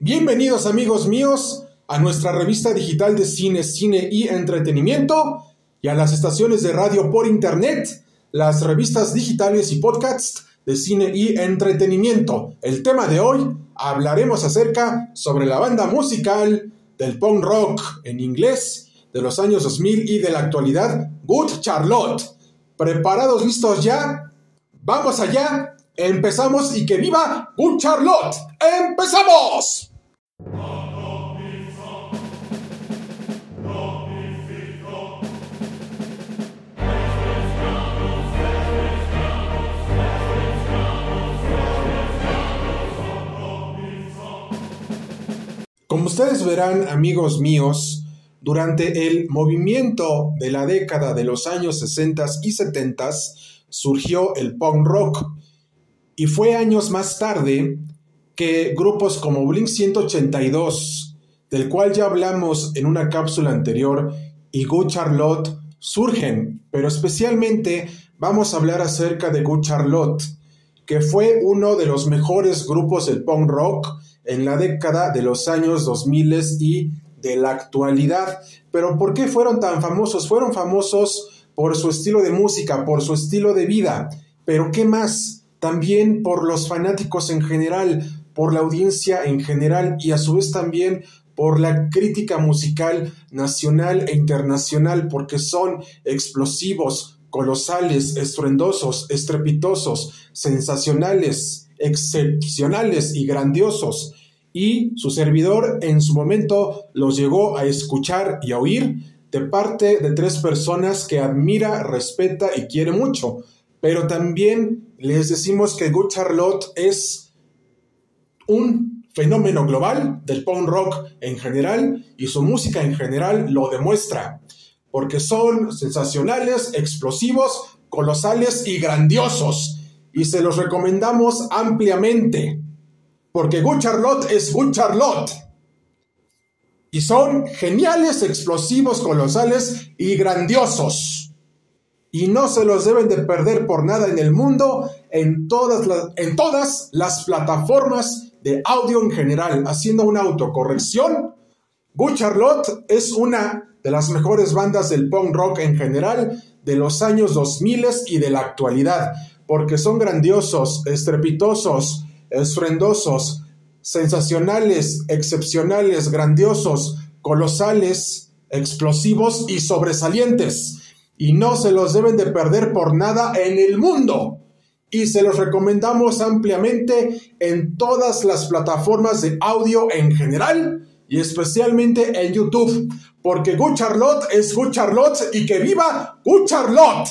Bienvenidos amigos míos a nuestra revista digital de cine, cine y entretenimiento y a las estaciones de radio por internet, las revistas digitales y podcasts de cine y entretenimiento. El tema de hoy hablaremos acerca sobre la banda musical del punk rock en inglés de los años 2000 y de la actualidad, Good Charlotte. ¿Preparados, listos ya? Vamos allá, empezamos y que viva Good Charlotte. ¡Empezamos! Como ustedes verán, amigos míos, durante el movimiento de la década de los años 60 y 70 surgió el punk rock y fue años más tarde que grupos como Blink 182, del cual ya hablamos en una cápsula anterior, y Good Charlotte surgen, pero especialmente vamos a hablar acerca de Good Charlotte, que fue uno de los mejores grupos del punk rock en la década de los años 2000 y de la actualidad. Pero ¿por qué fueron tan famosos? Fueron famosos por su estilo de música, por su estilo de vida. Pero ¿qué más? También por los fanáticos en general, por la audiencia en general y a su vez también por la crítica musical nacional e internacional, porque son explosivos, colosales, estruendosos, estrepitosos, sensacionales, excepcionales y grandiosos. Y su servidor en su momento los llegó a escuchar y a oír de parte de tres personas que admira, respeta y quiere mucho. Pero también les decimos que Good Charlotte es un fenómeno global del punk rock en general y su música en general lo demuestra, porque son sensacionales, explosivos, colosales y grandiosos, y se los recomendamos ampliamente, porque Good Charlotte es Good Charlotte. Y son geniales, explosivos, colosales y grandiosos. Y no se los deben de perder por nada en el mundo, en todas las, en todas las plataformas de audio en general, haciendo una autocorrección. Good Charlotte es una de las mejores bandas del punk rock en general de los años 2000 y de la actualidad, porque son grandiosos, estrepitosos, estruendosos, sensacionales, excepcionales, grandiosos, colosales, explosivos y sobresalientes. Y no se los deben de perder por nada en el mundo y se los recomendamos ampliamente en todas las plataformas de audio en general y especialmente en YouTube, porque Good Charlotte es Good Charlotte y que viva Good Charlotte.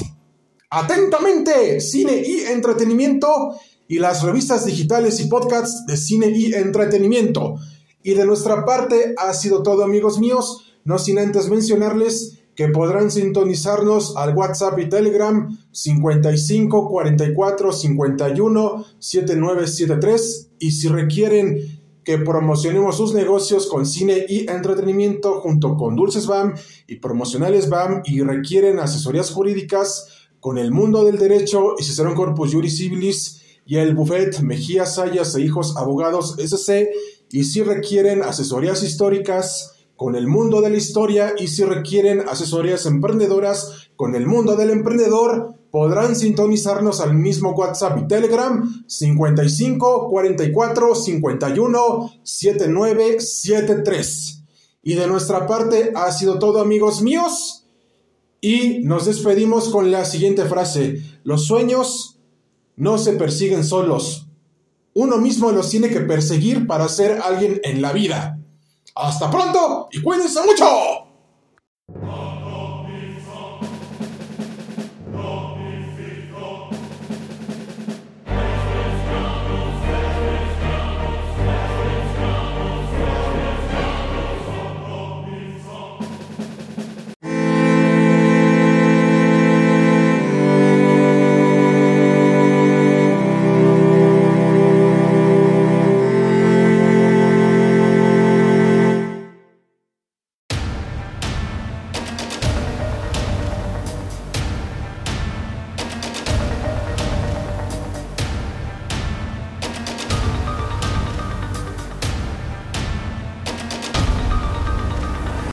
Atentamente, cine y entretenimiento y las revistas digitales y podcasts de cine y entretenimiento. Y de nuestra parte ha sido todo amigos míos, no sin antes mencionarles que podrán sintonizarnos al WhatsApp y Telegram 55 44 51 7973 y si requieren que promocionemos sus negocios con cine y entretenimiento junto con Dulces BAM y Promocionales BAM y requieren asesorías jurídicas con el mundo del derecho y Cicerón Corpus Juris Civilis y el Buffet Mejía Sayas e Hijos Abogados SC y si requieren asesorías históricas con el mundo de la historia y si requieren asesorías emprendedoras con el mundo del emprendedor, podrán sintonizarnos al mismo WhatsApp y Telegram 55 44 51 7973. Y de nuestra parte ha sido todo amigos míos y nos despedimos con la siguiente frase, los sueños no se persiguen solos, uno mismo los tiene que perseguir para ser alguien en la vida. Hasta pronto y cuídense mucho.